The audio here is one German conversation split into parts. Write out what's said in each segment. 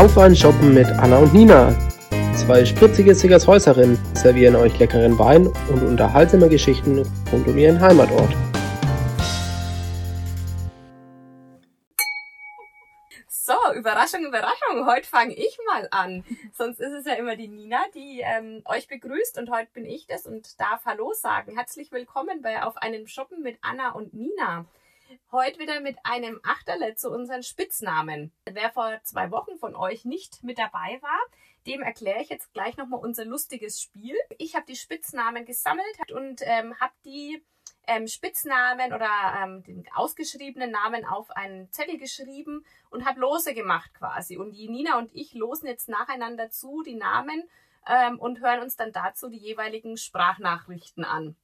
Auf ein Shoppen mit Anna und Nina. Zwei spritzige Sickershäuserinnen servieren euch leckeren Wein und unterhaltsame Geschichten rund um ihren Heimatort. So, Überraschung, Überraschung. Heute fange ich mal an. Sonst ist es ja immer die Nina, die ähm, euch begrüßt und heute bin ich das und darf Hallo sagen. Herzlich willkommen bei Auf einem Shoppen mit Anna und Nina. Heute wieder mit einem Achterle zu unseren Spitznamen. Wer vor zwei Wochen von euch nicht mit dabei war, dem erkläre ich jetzt gleich nochmal unser lustiges Spiel. Ich habe die Spitznamen gesammelt und ähm, habe die ähm, Spitznamen oder ähm, den ausgeschriebenen Namen auf einen Zettel geschrieben und habe Lose gemacht quasi. Und die Nina und ich losen jetzt nacheinander zu die Namen ähm, und hören uns dann dazu die jeweiligen Sprachnachrichten an.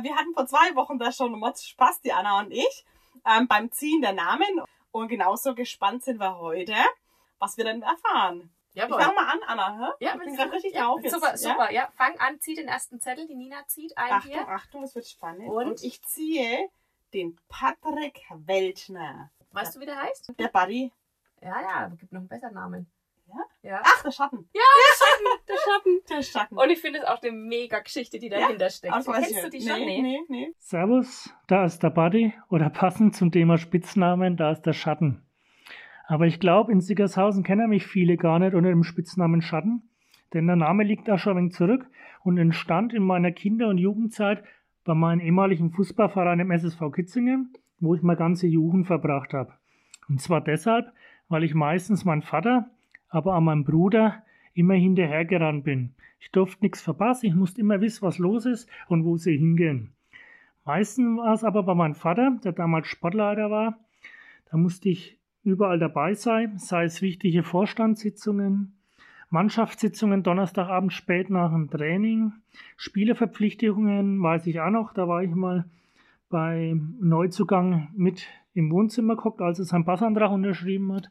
Wir hatten vor zwei Wochen da schon Mods Spaß, die Anna und ich, ähm, beim Ziehen der Namen. Und genauso gespannt sind wir heute, was wir denn erfahren. Jawohl. Ich fang mal an, Anna. Hä? Ja, ich bin gerade richtig ja, drauf jetzt. Super, ja? super. Ja, fang an, zieh den ersten Zettel. Die Nina zieht ein Achtung, hier. Achtung, es wird spannend. Und? Und? ich ziehe den Patrick Weltner. Weißt du, wie der heißt? Der Buddy. Ja, ja, gibt noch einen besseren Namen. Ja? Ja. Ach, der Schatten. Ja, der Schatten, der Schatten. Der Schatten. Und ich finde es auch eine mega Geschichte, die dahinter steckt. Ah, das weiß Kennst ich du die nicht. schon? Nee, nee, nee. Servus, da ist der Buddy oder passend zum Thema Spitznamen, da ist der Schatten. Aber ich glaube, in Sickershausen kennen mich viele gar nicht unter dem Spitznamen Schatten, denn der Name liegt da schon ein wenig zurück und entstand in meiner Kinder- und Jugendzeit bei meinem ehemaligen Fußballverein im SSV Kitzingen, wo ich meine ganze Jugend verbracht habe. Und zwar deshalb, weil ich meistens meinen Vater, aber auch meinen Bruder immer hinterhergerannt bin. Ich durfte nichts verpassen, ich musste immer wissen, was los ist und wo sie hingehen. Meistens war es aber bei meinem Vater, der damals Sportleiter war. Da musste ich überall dabei sein, sei es wichtige Vorstandssitzungen, Mannschaftssitzungen Donnerstagabend spät nach dem Training, Spieleverpflichtungen, weiß ich auch noch, da war ich mal beim Neuzugang mit im Wohnzimmer geguckt, als er seinen Passantrag unterschrieben hat.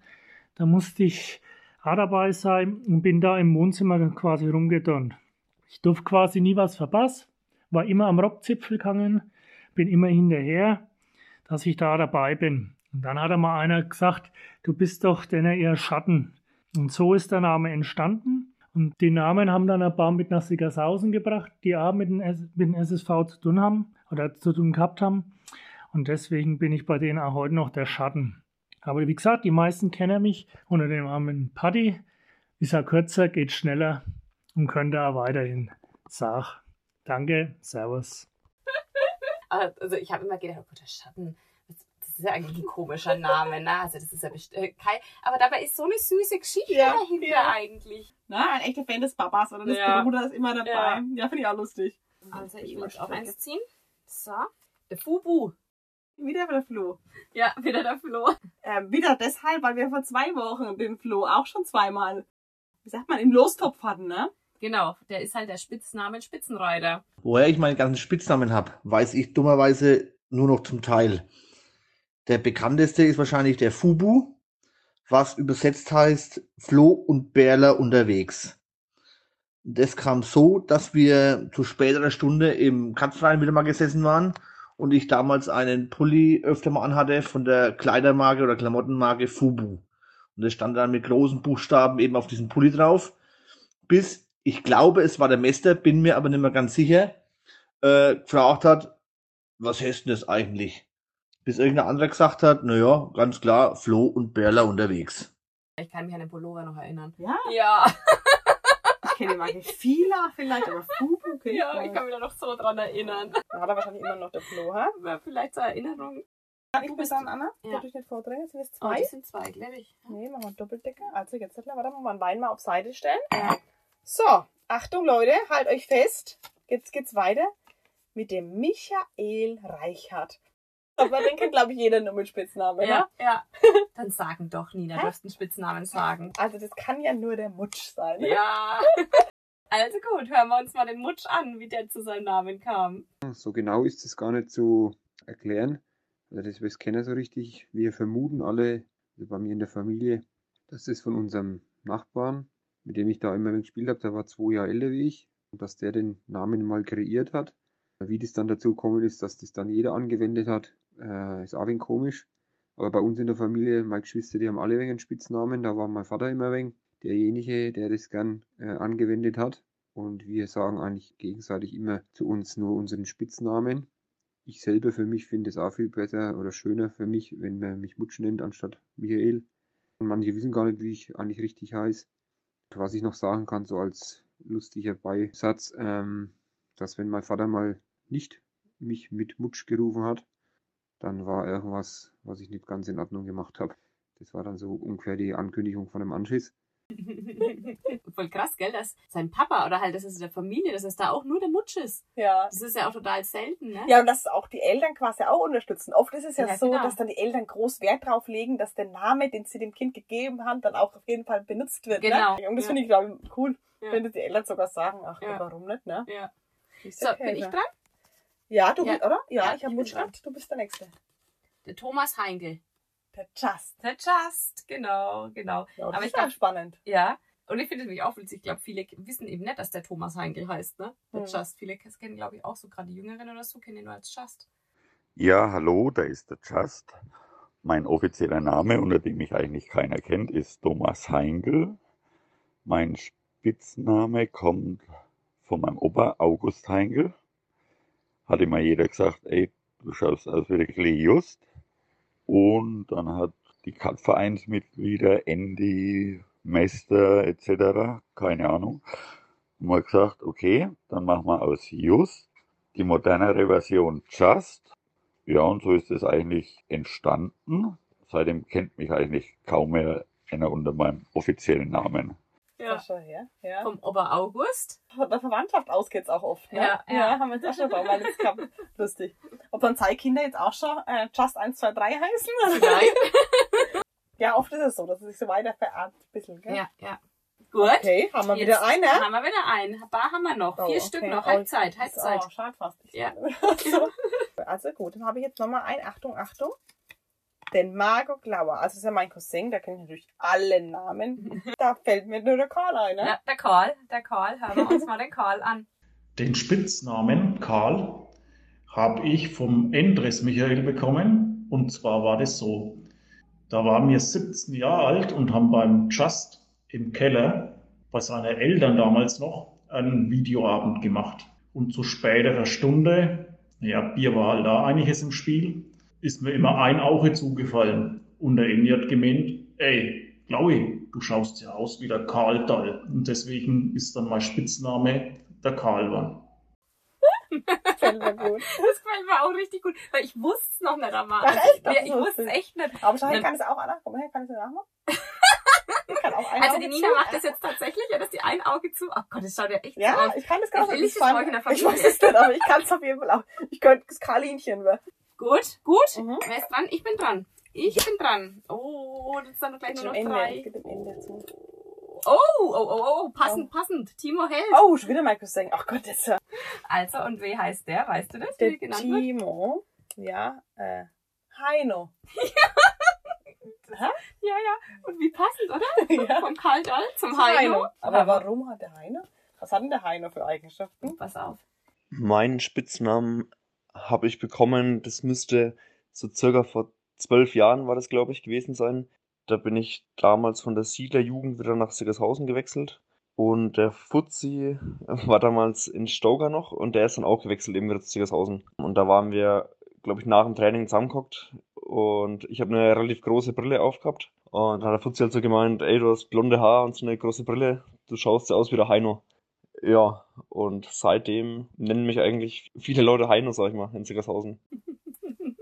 Da musste ich dabei sein und bin da im Wohnzimmer quasi rumgedonnt. Ich durfte quasi nie was verpassen, war immer am Rockzipfel gegangen, bin immer hinterher, dass ich da dabei bin. Und dann hat einmal einer gesagt, du bist doch denn eher Schatten. Und so ist der Name entstanden. Und die Namen haben dann ein paar mit nach Sickershausen gebracht, die auch mit dem, mit dem SSV zu tun haben oder zu tun gehabt haben. Und deswegen bin ich bei denen auch heute noch der Schatten. Aber wie gesagt, die meisten kennen mich unter dem Namen Paddy. Ist ja kürzer, geht schneller und könnte auch weiterhin. Sag, danke, servus. Also ich habe immer gedacht, oh Gott, der Schatten. Das, ist ja eigentlich ein komischer Name, ne? Also das ist ja best- äh, kein, aber dabei ist so eine süße Geschichte Ja, dahinter ja. eigentlich. Na, ein echter Fan des Papas oder des Ja. Bruders ist immer dabei. Ja. Ja, finde ich auch lustig. Also ich muss auch eins ziehen. So. Der Fubu. Wieder der Flo. Ja, wieder der Flo. Ähm, wieder deshalb, weil wir vor zwei Wochen den Flo auch schon zweimal, wie sagt man, im Lostopf hatten, ne? Genau, der ist halt der Spitzname Spitzenreiter. Woher ich meine ganzen Spitznamen habe, weiß ich dummerweise nur noch zum Teil. Der bekannteste ist wahrscheinlich der Fubu, was übersetzt heißt Flo und Bärler unterwegs. Das kam so, dass wir zu späterer Stunde im Katzverein wieder mal gesessen waren und ich damals einen Pulli öfter mal anhatte von der Kleidermarke oder Klamottenmarke Fubu. Und das stand dann mit großen Buchstaben eben auf diesem Pulli drauf. Bis, ich glaube, es war der Meister, bin mir aber nicht mehr ganz sicher, äh, gefragt hat, was heißt denn das eigentlich? Bis irgendein anderer gesagt hat, naja, ganz klar, Flo und Berla unterwegs. Ich kann mich an den Pullover noch erinnern. Ja, Ja, ich kenne die Marke Fila vielleicht, aber Fubu kenn ja, gar ich kann mich da noch so dran erinnern. Da hat er wahrscheinlich immer noch der Flo, hä? Aber vielleicht zur Erinnerung. Ich bin dann, Anna. Ja. Ja. Ich nicht vordrehen. Sind es Oh, zwei? die sind zwei, glaube ich. Nee, machen wir Doppeldecker. Also jetzt warte mal, ein Bein mal auf Seite stellen. Ja. So, Achtung Leute, halt euch fest. Jetzt geht's weiter mit dem Michael Reichhardt. Aber den kennt, glaube ich, jeder nur mit Spitznamen, Ja, ne? ja. Dann sagen doch, Nina, du Hä? darfst einen Spitznamen sagen. Also das kann ja nur der Mutsch sein. ne? Ja. Also gut, hören wir uns mal den Mutsch an, wie der zu seinem Namen kam. So genau ist es gar nicht zu erklären. Also das weiß keiner so richtig. Wir vermuten alle, also bei mir in der Familie, dass das von unserem Nachbarn, mit dem ich da immer gespielt habe, der war zwei Jahre älter wie ich, und dass der den Namen mal kreiert hat. Wie das dann dazu gekommen ist, dass das dann jeder angewendet hat, äh, ist auch ein wenig komisch. Aber bei uns in der Familie, meine Geschwister, die haben alle wegen Spitznamen. Da war mein Vater immer wegen derjenige, der das gern äh, angewendet hat. Und wir sagen eigentlich gegenseitig immer zu uns nur unseren Spitznamen. Ich selber für mich finde es auch viel besser oder schöner für mich, wenn man mich Mutsch nennt anstatt Michael. Und manche wissen gar nicht, wie ich eigentlich richtig heiße. Was ich noch sagen kann, so als lustiger Beisatz, ähm, dass wenn mein Vater mal nicht mich mit Mutsch gerufen hat, dann war irgendwas, was ich nicht ganz in Ordnung gemacht habe. Das war dann so ungefähr die Ankündigung von einem Anschiss. Voll krass, gell, dass sein Papa oder halt das ist der Familie, dass es da auch nur der Mutsch ist. Ja. Das ist ja auch total selten, ne? Ja, und dass auch die Eltern quasi auch unterstützen. Oft ist es ja, Ja, so, genau. dass dann die Eltern groß Wert drauf legen, dass der Name, den sie dem Kind gegeben haben, dann auch auf jeden Fall benutzt wird. Genau. Ne? Und das Ja. finde ich, glaube ich, cool, Ja. wenn die Eltern sogar sagen, ach, Ja. warum nicht, ne? Ja. So, okay, bin ich ne? dran? Ja, du Ja. bist, oder? Ja, Ja, ich habe Mutschland. Du bist der Nächste. Der Thomas Heingel. Der Just. Der Just, genau, genau. Ja, das Aber ist ich glaub- auch spannend. Ja. Und ich finde es nämlich auch witzig. Ich glaube, viele wissen eben nicht, dass der Thomas Heingel heißt, ne? Der Hm. Just. Viele kennen, glaube ich, auch so gerade die Jüngeren oder so, kennen ihn nur als Just. Ja, hallo, da ist der Just. Mein offizieller Name, unter dem mich eigentlich keiner kennt, ist Thomas Heingel. Mein Spitzname kommt von meinem Opa August Heingel. Hat immer jeder gesagt, ey, du schaust aus wie der Klee Just. Und dann hat die Cut-Vereinsmitglieder, Andy, Meister etc., keine Ahnung, mal gesagt, okay, dann machen wir aus Just die modernere Version Just. Ja, und so ist es eigentlich entstanden. Seitdem kennt mich eigentlich kaum mehr einer unter meinem offiziellen Namen. Ja. Das schon her. Ja. Vom Opa August. Von der Verwandtschaft aus geht's auch oft. Ne? Ja, ja. haben wir jetzt auch schon ein paar Mal jetzt gehabt. Lustig. Ob dann zwei Kinder jetzt auch schon äh, Just 1, 2, 3 heißen? Vielleicht. Ja, oft ist es so, dass es sich so weiter verahnt. Ein bisschen, gell? ja, ja. Gut. Okay, haben wir Jetzt wieder eine. Haben wir wieder einen. Ein paar haben wir noch. Oh, Vier okay. Stück noch. Oh, Halbzeit, Halbzeit. Oh, schade fast. Ja. so. Also gut, dann habe ich jetzt nochmal ein. Achtung, Achtung. Den Margot Glauer. Also das ist ja mein Cousin, da kenne ich natürlich alle Namen. Da fällt mir nur der Karl ein, ne? Ja, der Karl. Der Karl. Hören wir uns mal den Karl an. Den Spitznamen Karl habe ich vom Endres Michael bekommen. Und zwar war das so. Da waren wir 17 Jahre alt und haben beim Just im Keller bei seinen Eltern damals noch einen Videoabend gemacht. Und zu späterer Stunde, ja, Bier war halt da einiges im Spiel, ist mir immer ein Auge zugefallen. Und der Indi hat gemeint, ey, Blaui, du schaust ja aus wie der Karl Dall. Und deswegen ist dann mein Spitzname der Karl geworden. Fällt mir gut. Das gefällt mir auch richtig gut, weil ich wusste es noch nicht einmal. Ach, echt? Das Ja, ich wusste es echt nicht. Aber schau, ich Dann- kann es auch, Anna. Komm her, kann ich es nachmachen? Ich kann auch ein Also die Nina zu. macht das jetzt tatsächlich, ja, dass die ein Auge zu. Oh Gott, das schaut ja echt so Ja, aus. ich kann das gar nicht. ich Ich Familie? weiß es nicht, aber ich kann es auf jeden Fall auch. Ich könnte das Karlinchen werden. Gut, gut. Mhm. Wer ist dran? Ich bin dran. Ich bin dran. Oh, das ist dann gleich nur noch Ende. drei. Zu. Oh, oh, oh, oh, passend, passend. Timo Held. Oh, schon wieder mein Cousin. Ach Gott, das ist ja Also, und wie heißt der? Weißt du das, wie der der genannt wird? Timo. Ja, äh, Heino. Ja, ja. Und wie passend, oder? ja. Vom Karl Dall zum Heino. Heino. Aber warum hat der Heino? Was hat denn der Heino für Eigenschaften? Pass auf. Meinen Spitznamen habe ich bekommen, das müsste so circa vor zwölf Jahren war das, glaube ich, gewesen sein. Da bin ich damals von der Siedlerjugend wieder nach Siggershausen gewechselt. Und der Fuzzi war damals in Stoker noch und der ist dann auch gewechselt eben wieder zu Siggershausen. Und da waren wir, glaube ich, nach dem Training zusammengehockt und ich habe eine relativ große Brille aufgehabt. Und dann hat der Fuzzi halt so gemeint, ey, du hast blonde Haare und so eine große Brille, du schaust ja aus wie der Heino. Ja, und seitdem nennen mich eigentlich viele Leute Heino, sag ich mal, in Siggershausen.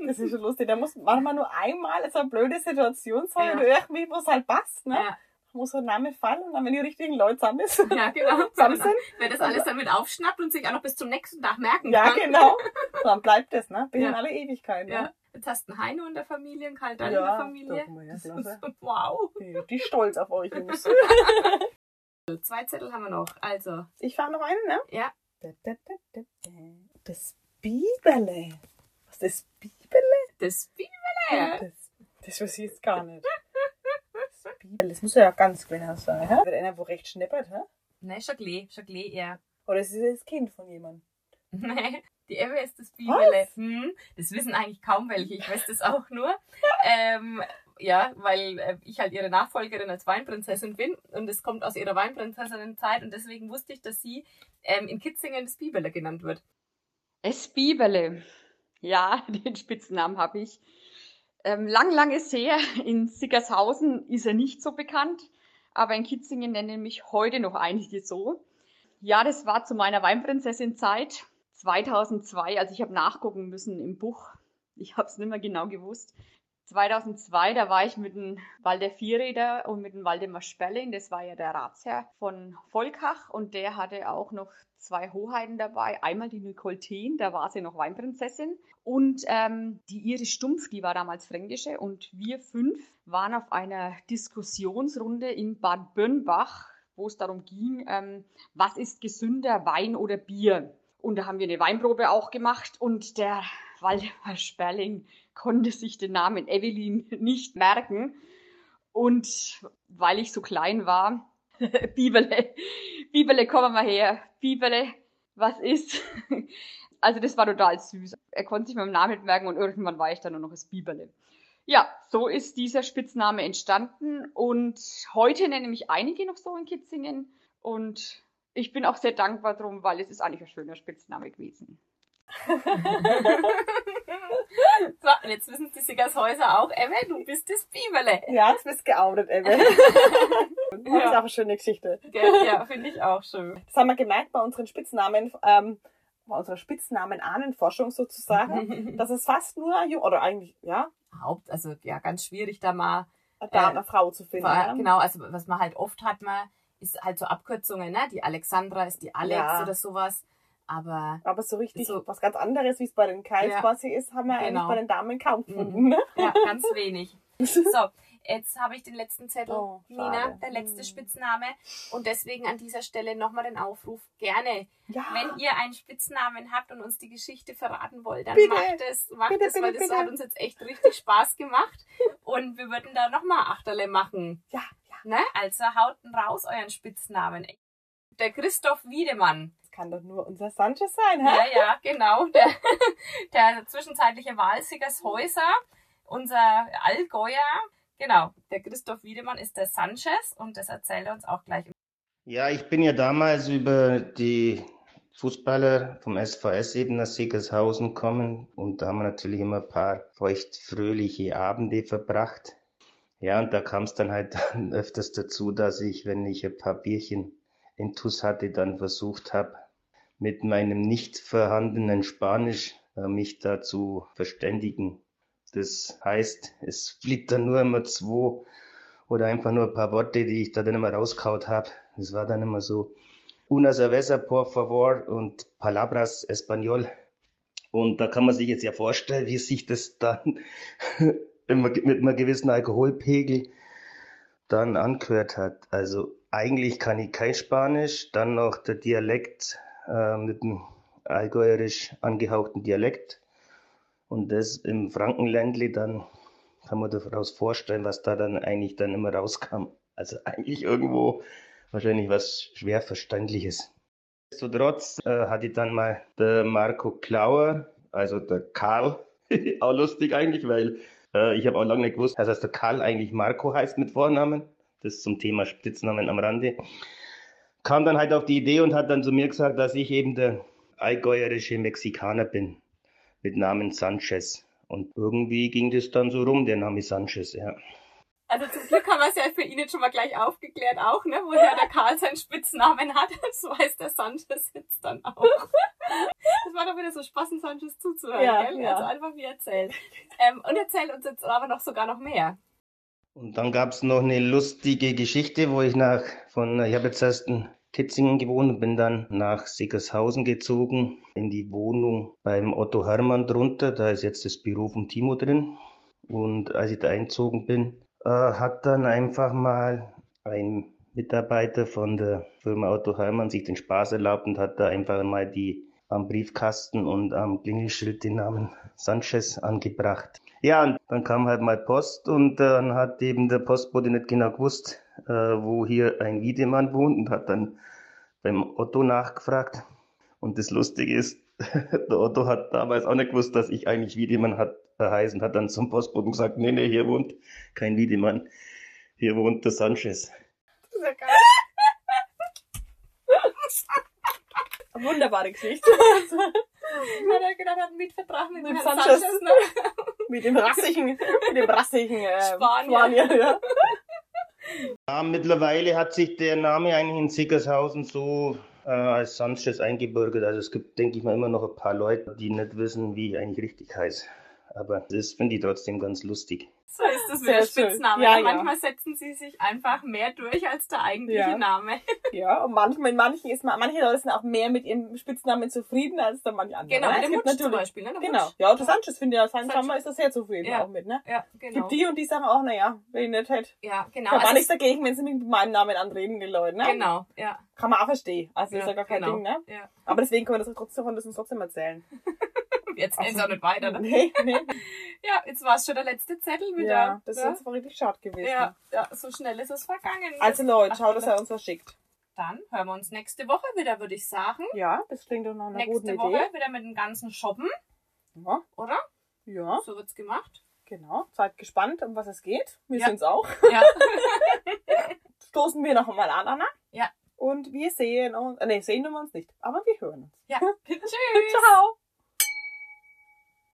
Das ist schon lustig. Da muss manchmal nur einmal so eine blöde Situation sein Ja. oder irgendwie, wo es halt passt, ne? Ja, Muss so ein Name fallen und dann, wenn die richtigen Leute zusammen ist. ja genau. Zusammen sind. Wer das alles damit aufschnappt und sich auch noch bis zum nächsten Tag merken Ja, kann. genau. Dann bleibt das, ne? Bis Ja. in alle Ewigkeit, Ja. ne? Jetzt hast du einen Heino in der Familie, einen Karl Dall in Ja, der Familie. guck mal, ja, Das ist, wow. Die, die stolz auf euch, Jungs. Zwei Zettel haben wir noch. Also, Ich fahre noch einen, ne? Ja. Da, da, da, da, da. Das Bibele. Was das Bibele? das Bibele. Das, das weiß ich jetzt gar nicht. Das Bibele. Das muss ja ganz genau sein, hä? Wird einer, wo recht schnippert, hä? Ne, Chaglet, Chaglet eher. Oder ist es das Kind von jemandem? Nee, die Ewe ist das Bibele. Hm, das wissen eigentlich kaum welche. Ich weiß das auch nur. ähm, ja, weil äh, ich halt ihre Nachfolgerin als Weinprinzessin bin und es kommt aus ihrer Weinprinzessinnenzeit und deswegen wusste ich, dass sie ähm, in Kitzingen das Bibele genannt wird. Es Bibele. Ja, den Spitznamen habe ich. Ähm, lang, lang ist her. In Sickershausen ist er nicht so bekannt, aber in Kitzingen nennen mich heute noch einige so. Ja, das war zu meiner Weinprinzessin-Zeit 2002. Also ich habe nachgucken müssen im Buch. Ich habe es nicht mehr genau gewusst. 2002, da war ich mit dem Walder Vierräder und mit dem Waldemar Sperling, das war ja der Ratsherr von Volkach und der hatte auch noch zwei Hoheiten dabei. Einmal die Nicole Thien, da war sie noch Weinprinzessin und ähm, die Iris Stumpf, die war damals Fränkische und wir fünf waren auf einer Diskussionsrunde in Bad Bönnbach, wo es darum ging, ähm, was ist gesünder, Wein oder Bier? Und da haben wir eine Weinprobe auch gemacht und der Waldemar Sperling konnte sich den Namen Evelyn nicht merken. Und weil ich so klein war, Bibele, Bibele, komm mal her, Bibele, was ist? Also das war total süß. Er konnte sich meinen Namen nicht merken und irgendwann war ich dann nur noch das Bibele. Ja, so ist dieser Spitzname entstanden und heute nennen mich einige noch so in Kitzingen und ich bin auch sehr dankbar drum, weil es ist eigentlich ein schöner Spitzname gewesen. So, und jetzt wissen die Sickershäuser auch, Emme, du bist das Biberle. Ja, jetzt bist geoutet, Emme. Das ist auch eine schöne Geschichte. Ja, finde ich auch schön. Das haben wir gemerkt bei unseren Spitznamen, ähm, bei unserer Spitznamen-Ahnenforschung sozusagen, dass es fast nur, oder eigentlich, ja, Haupt, also ja, ganz schwierig da mal da eine Frau zu finden. war, ja. Genau, also was man halt oft hat, man ist halt so Abkürzungen, ne? Die Alexandra ist die Alex Ja. oder sowas. Aber Aber so richtig So- was ganz anderes, wie es bei den Kais Ja. quasi ist, haben wir eigentlich Genau. bei den Damen kaum Mhm. gefunden. Ne? ja, ganz wenig. So, jetzt habe ich den letzten Zettel, Oh, Nina, der letzte Hm. Spitzname. Und deswegen an dieser Stelle nochmal den Aufruf, gerne, Ja. wenn ihr einen Spitznamen habt und uns die Geschichte verraten wollt, dann Bitte. macht es, macht Bitte, es, weil bitte, das bitte. hat uns jetzt echt richtig Spaß gemacht. Und wir würden da nochmal Achterle machen. Ja, ja. Ne? Also haut raus euren Spitznamen. Der Christoph Wiedemann. Das kann doch nur unser Sanchez sein, hä? Ja, ja, genau. Der, der zwischenzeitliche Wahlsiegershäuser, unser Allgäuer. Genau, der Christoph Wiedemann ist der Sanchez und das erzählt er uns auch gleich. Ja, ich bin ja damals über die Fußballer vom SVS eben nach Siegershausen gekommen und da haben wir natürlich immer ein paar feuchtfröhliche Abende verbracht. Ja, und da kam es dann halt dann öfters dazu, dass ich, wenn ich ein paar Bierchen intus hatte, dann versucht habe, mit meinem nicht vorhandenen Spanisch äh, mich da zu verständigen. Das heißt, es blieb dann nur immer zwei oder einfach nur ein paar Worte, die ich da dann immer rauskaut habe. Das war dann immer so una cerveza por favor und palabras español. Und da kann man sich jetzt ja vorstellen, wie sich das dann mit einem gewissen Alkoholpegel dann angehört hat. Also eigentlich kann ich kein Spanisch, dann noch der Dialekt äh, mit dem allgäuerisch angehauchten Dialekt. Und das im Frankenländli, dann kann man daraus vorstellen, was da dann eigentlich dann immer rauskam. Also eigentlich irgendwo wahrscheinlich was schwer Verständliches. Nichtsdestotrotz äh, hatte ich dann mal der Marco Klauer, also der Karl, auch lustig eigentlich, weil äh, ich habe auch lange nicht gewusst, dass der Karl eigentlich Marco heißt mit Vornamen. Das zum Thema Spitznamen am Rande. Kam dann halt auf die Idee und hat dann zu mir gesagt, dass ich eben der allgäuerische Mexikaner bin mit Namen Sanchez. Und irgendwie ging das dann so rum, der Name Sanchez, ja. Also zum Glück haben wir es ja für ihn jetzt schon mal gleich aufgeklärt auch, ne? Woher der Karl seinen Spitznamen hat. Das weiß der Sanchez jetzt dann auch. Das war doch wieder so Spaß, Sanchez zuzuhören, Ja, gell? ja. Also einfach wie erzählt. Ähm, und erzählt uns jetzt aber noch sogar noch mehr. Und dann gab es noch eine lustige Geschichte, wo ich nach von, ich habe jetzt erst in Kitzingen gewohnt und bin dann nach Sickershausen gezogen, in die Wohnung beim Otto Hermann drunter. Da ist jetzt das Büro vom Timo drin. Und als ich da einzogen bin, äh, hat dann einfach mal ein Mitarbeiter von der Firma Otto Hermann sich den Spaß erlaubt und hat da einfach mal die am Briefkasten und am Klingelschild den Namen Sanchez angebracht. Ja, und dann kam halt mal Post und dann hat eben der Postbote nicht genau gewusst, äh, wo hier ein Wiedemann wohnt und hat dann beim Otto nachgefragt. Und das Lustige ist, der Otto hat damals auch nicht gewusst, dass ich eigentlich Wiedemann hat, verheißen, hat dann zum Postboten gesagt, nee, nee, hier wohnt kein Wiedemann, hier wohnt der Sanchez. Das ist ja geil. Wunderbare Geschichte. Hat er gedacht, er hat einen Mietvertrag mit, Mit dem Herrn Sanchez. Sanchez. Ne? Mit dem rassigen, mit dem rassigen äh, Spanier. Spanier ja. Ja, mittlerweile hat sich der Name eigentlich in Sickershausen so äh, als Sanchez eingebürgert. Also es gibt, denke ich mal, immer noch ein paar Leute, die nicht wissen, wie ich eigentlich richtig heiße. Aber das finde ich trotzdem ganz lustig. So ist das mit Sehr der. Spitzname. Ja, Ja. Manchmal setzen sie sich einfach mehr durch als der eigentliche Ja. Name. Ja, und manchmal, in manchen ist man, manche Leute sind auch mehr mit ihrem Spitznamen zufrieden als dann manche andere. Genau, ne? mit dem gibt Mutsch zum natürlich- Beispiel. Ne? Der Genau. Mutsch. Ja, der Sanchez finde ich, ja, sein Sanchez. Ist da sehr zufrieden Ja. auch mit, ne? Ja, genau. Gibt die und die sagen auch, naja, wenn ich nicht hätte. Ja, genau. Ich habe auch Also nichts dagegen, wenn sie mit meinem Namen anreden, die Leute, ne? Genau, ja. Kann man auch verstehen. Also ist Ja, gar kein genau. Ding, ne? Ja. Aber deswegen können wir das trotzdem, trotzdem erzählen. Jetzt geht's auch nicht weiter. Ne? Nee, nee. Ja, jetzt war es schon der letzte Zettel wieder. Ja, das ist ja? jetzt mal richtig schade gewesen. ja, ja, so schnell ist es vergangen. Also Leute, Ach, schaut, dass er uns was schickt. Dann hören wir uns nächste Woche wieder, würde ich sagen. Ja, das klingt doch nach einer guten Nächste Woche Idee. wieder mit dem ganzen Shoppen, Ja, oder? ja, So wird's gemacht. genau. Seid gespannt, um was es geht. Wir Ja. sind's auch. Ja. Stoßen wir noch mal an, Anna. Ja. Und wir sehen uns, äh, nee, sehen wir uns nicht, aber wir hören uns. ja. Tschüss. Ciao.